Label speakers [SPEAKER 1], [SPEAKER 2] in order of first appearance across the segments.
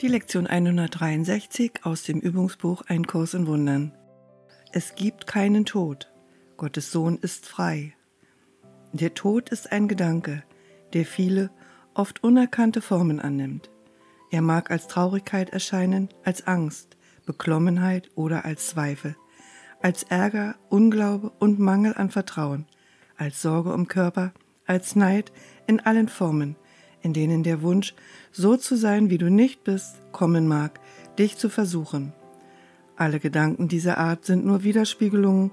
[SPEAKER 1] Die Lektion 163 aus dem Übungsbuch Ein Kurs in Wundern. Es gibt keinen Tod. Gottes Sohn ist frei. Der Tod ist ein Gedanke, der viele, oft unerkannte Formen annimmt. Er mag als Traurigkeit erscheinen, als Angst, Beklommenheit oder als Zweifel, als Ärger, Unglaube und Mangel an Vertrauen, als Sorge um Körper, als Neid in allen Formen, in denen der Wunsch, so zu sein, wie du nicht bist, kommen mag, dich zu versuchen. Alle Gedanken dieser Art sind nur Widerspiegelungen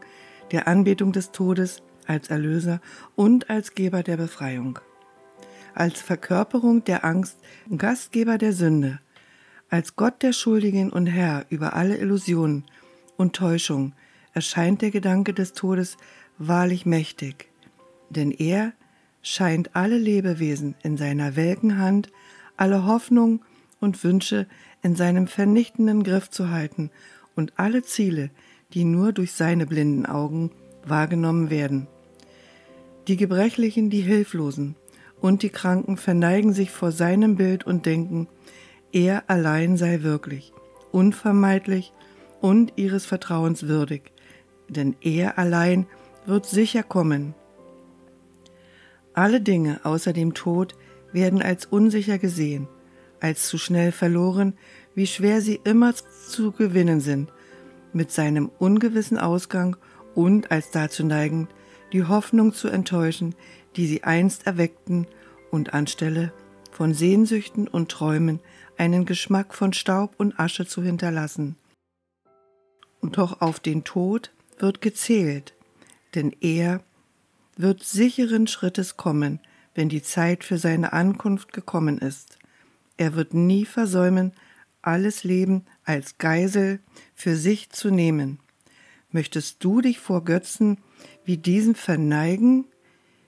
[SPEAKER 1] der Anbetung des Todes als Erlöser und als Geber der Befreiung, als Verkörperung der Angst, Gastgeber der Sünde, als Gott der Schuldigen und Herr über alle Illusionen und Täuschung erscheint der Gedanke des Todes wahrlich mächtig, denn er scheint alle Lebewesen in seiner welken Hand, alle Hoffnung und Wünsche in seinem vernichtenden Griff zu halten und alle Ziele, die nur durch seine blinden Augen wahrgenommen werden. Die Gebrechlichen, die Hilflosen und die Kranken verneigen sich vor seinem Bild und denken, er allein sei wirklich, unvermeidlich und ihres Vertrauens würdig, denn er allein wird sicher kommen alle Dinge außer dem Tod werden als unsicher gesehen, als zu schnell verloren, wie schwer sie immer zu gewinnen sind, mit seinem ungewissen Ausgang und als dazu neigend, die Hoffnung zu enttäuschen, die sie einst erweckten und anstelle von Sehnsüchten und Träumen einen Geschmack von Staub und Asche zu hinterlassen. Und doch auf den Tod wird gezählt, denn er wird sicheren Schrittes kommen, wenn die Zeit für seine Ankunft gekommen ist. Er wird nie versäumen, alles Leben als Geisel für sich zu nehmen. Möchtest du dich vor Götzen wie diesen verneigen?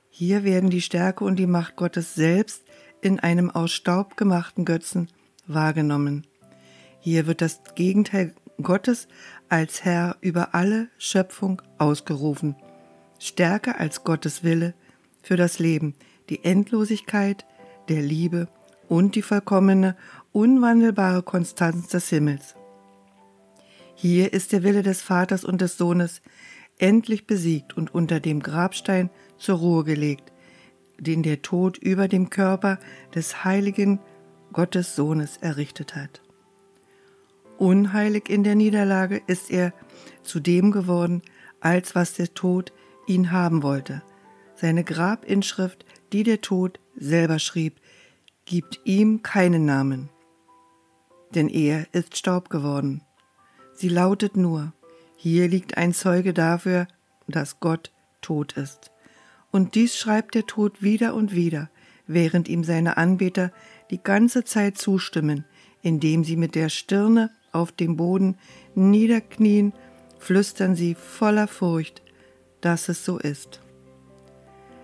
[SPEAKER 1] Hier werden die Stärke und die Macht Gottes selbst in einem aus Staub gemachten Götzen wahrgenommen. Hier wird das Gegenteil Gottes als Herr über alle Schöpfung ausgerufen stärker als Gottes Wille für das Leben, die Endlosigkeit der Liebe und die vollkommene, unwandelbare Konstanz des Himmels. Hier ist der Wille des Vaters und des Sohnes endlich besiegt und unter dem Grabstein zur Ruhe gelegt, den der Tod über dem Körper des heiligen Gottes Sohnes errichtet hat. Unheilig in der Niederlage ist er zu dem geworden, als was der Tod ihn haben wollte. Seine Grabinschrift, die der Tod selber schrieb, gibt ihm keinen Namen. Denn er ist Staub geworden. Sie lautet nur, hier liegt ein Zeuge dafür, dass Gott tot ist. Und dies schreibt der Tod wieder und wieder, während ihm seine Anbeter die ganze Zeit zustimmen, indem sie mit der Stirne auf dem Boden niederknien, flüstern sie voller Furcht, dass es so ist.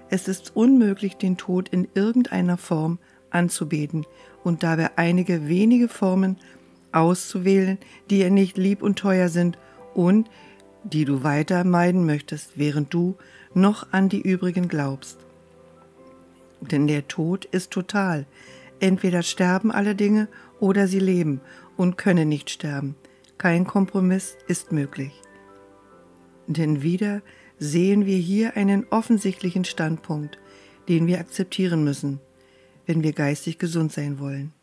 [SPEAKER 1] Es ist unmöglich, den Tod in irgendeiner Form anzubeten und dabei einige wenige Formen auszuwählen, die ihr nicht lieb und teuer sind und die du weiter meiden möchtest, während du noch an die übrigen glaubst. Denn der Tod ist total. Entweder sterben alle Dinge oder sie leben und können nicht sterben. Kein Kompromiss ist möglich. Denn wieder sehen wir hier einen offensichtlichen Standpunkt, den wir akzeptieren müssen, wenn wir geistig gesund sein wollen.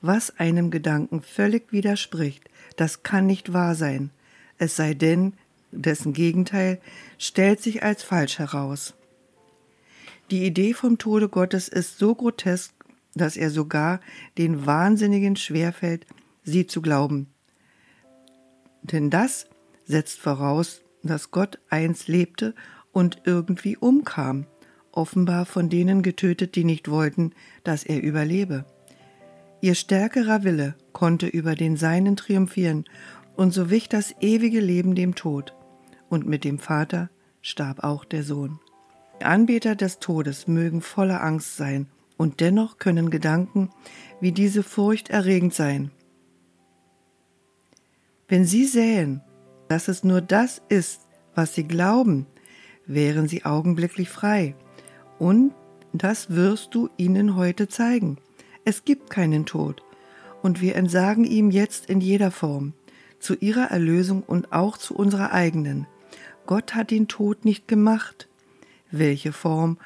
[SPEAKER 1] Was einem Gedanken völlig widerspricht, das kann nicht wahr sein, es sei denn, dessen Gegenteil stellt sich als falsch heraus. Die Idee vom Tode Gottes ist so grotesk, dass er sogar den Wahnsinnigen schwerfällt, sie zu glauben. Denn das setzt voraus, dass Gott einst lebte und irgendwie umkam, offenbar von denen getötet, die nicht wollten, dass er überlebe. Ihr stärkerer Wille konnte über den Seinen triumphieren, und so wich das ewige Leben dem Tod, und mit dem Vater starb auch der Sohn. Anbeter des Todes mögen voller Angst sein, und dennoch können Gedanken wie diese furchterregend sein. Wenn sie sähen, dass es nur das ist, was sie glauben, wären sie augenblicklich frei. Und das wirst du ihnen heute zeigen. Es gibt keinen Tod. Und wir entsagen ihm jetzt in jeder Form, zu ihrer Erlösung und auch zu unserer eigenen. Gott hat den Tod nicht gemacht. Welche Form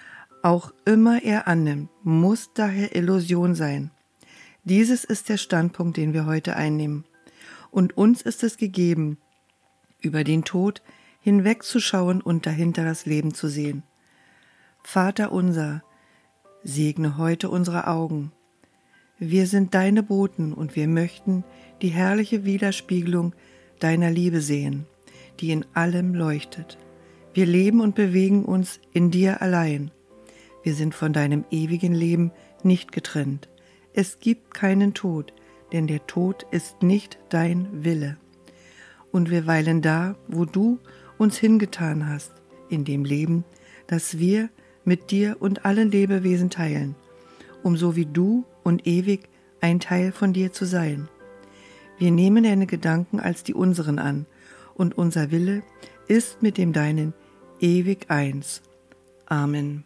[SPEAKER 1] auch immer er annimmt, muss daher Illusion sein. Dieses ist der Standpunkt, den wir heute einnehmen. Und uns ist es gegeben, über den Tod hinwegzuschauen und dahinter das Leben zu sehen. Vater unser, segne heute unsere Augen. Wir sind deine Boten und wir möchten die herrliche Widerspiegelung deiner Liebe sehen, die in allem leuchtet. Wir leben und bewegen uns in dir allein. Wir sind von deinem ewigen Leben nicht getrennt. Es gibt keinen Tod, denn der Tod ist nicht dein Wille. Und wir weilen da, wo du uns hingetan hast, in dem Leben, das wir mit dir und allen Lebewesen teilen, um so wie du und ewig ein Teil von dir zu sein. Wir nehmen deine Gedanken als die unseren an, und unser Wille ist mit dem deinen ewig eins. Amen.